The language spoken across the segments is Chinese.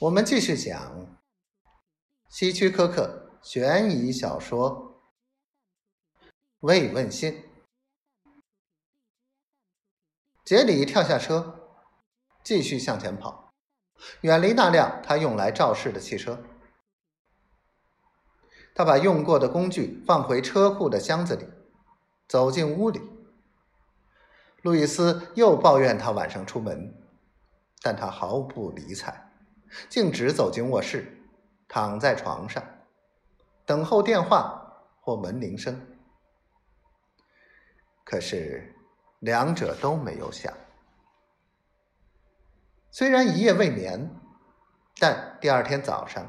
我们继续讲希区柯克悬疑小说《慰问信》。杰里跳下车，继续向前跑，远离那辆他用来肇事的汽车。他把用过的工具放回车库的箱子里，走进屋里。路易斯又抱怨他晚上出门，但他毫不理睬，径直走进卧室，躺在床上，等候电话或门铃声。可是，两者都没有响。虽然一夜未眠，但第二天早上，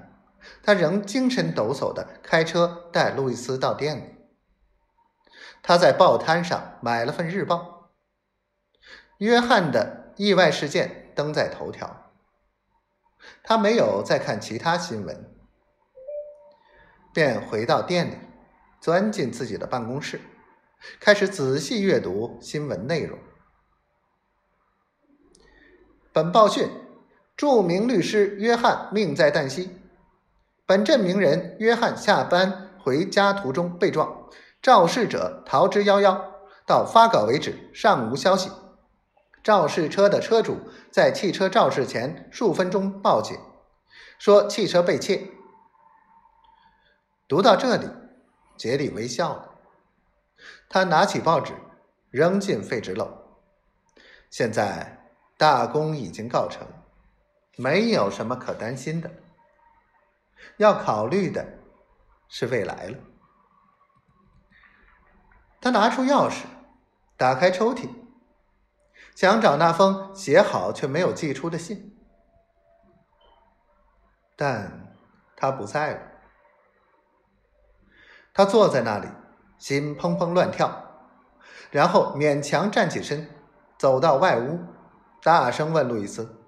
他仍精神抖擞的开车带路易斯到店里。他在报摊上买了份日报。约翰的意外事件登在头条，他没有再看其他新闻，便回到店里，钻进自己的办公室，开始仔细阅读新闻内容。本报讯：著名律师约翰命在旦夕。本镇名人约翰下班回家途中被撞，肇事者逃之夭夭，到发稿为止尚无消息。肇事车的车主在汽车肇事前数分钟报警，说汽车被窃。读到这里，杰里微笑了。他拿起报纸，扔进废纸篓。现在大功已经告成，没有什么可担心的。要考虑的是未来了。他拿出钥匙，打开抽屉。想找那封写好却没有寄出的信，但他不在了。他坐在那里，心砰砰乱跳，然后勉强站起身，走到外屋，大声问路易斯：“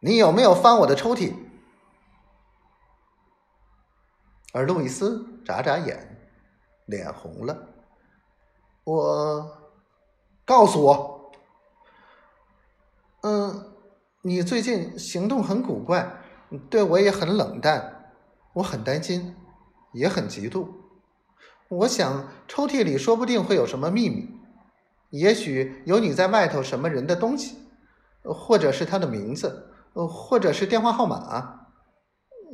你有没有翻我的抽屉？”而路易斯眨眨眼，脸红了。告诉我，嗯，你最近行动很古怪，对我也很冷淡，我很担心，也很嫉妒。我想抽屉里说不定会有什么秘密，也许有你在外头什么人的东西，或者是他的名字，或者是电话号码。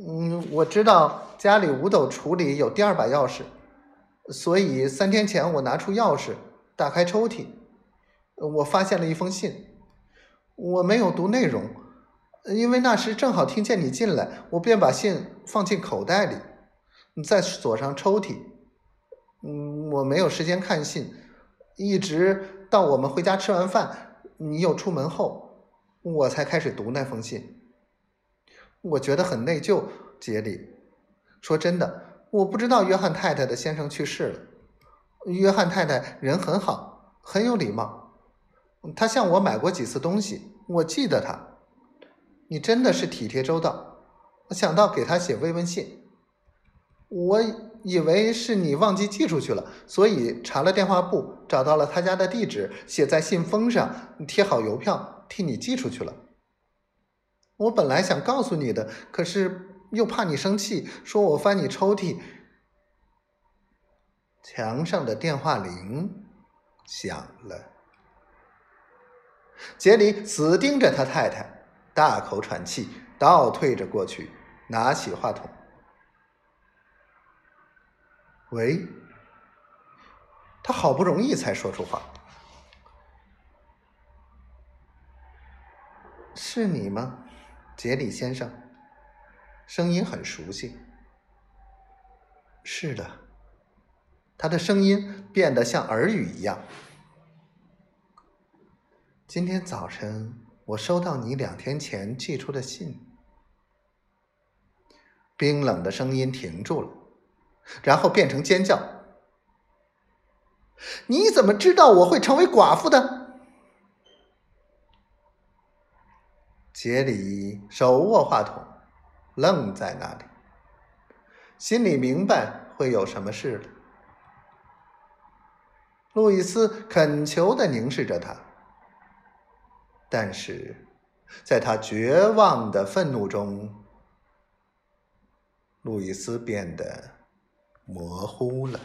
嗯，我知道家里五斗橱里有第二把钥匙，所以三天前我拿出钥匙打开抽屉。我发现了一封信，我没有读内容，因为那时正好听见你进来，我便把信放进口袋里，再锁上抽屉。嗯，我没有时间看信，一直到我们回家吃完饭，你又出门后，我才开始读那封信。我觉得很内疚，杰里。说真的，我不知道约翰太太的先生去世了。约翰太太人很好，很有礼貌。他向我买过几次东西，我记得他。你真的是体贴周到。我想到给他写慰问信，我以为是你忘记寄出去了，所以查了电话簿，找到了他家的地址，写在信封上，贴好邮票，替你寄出去了。我本来想告诉你的，可是又怕你生气，说我翻你抽屉。墙上的电话铃响了。杰里死盯着他太太，大口喘气，倒退着过去，拿起话筒：“喂。”他好不容易才说出话：“是你吗，杰里先生？”声音很熟悉。“是的。”他的声音变得像耳语一样。今天早晨，我收到你两天前寄出的信。冰冷的声音停住了，然后变成尖叫：“你怎么知道我会成为寡妇的？”杰里手握话筒，愣在那里，心里明白会有什么事了。路易斯恳求的凝视着他。但是，在他绝望的愤怒中，路易斯变得模糊了。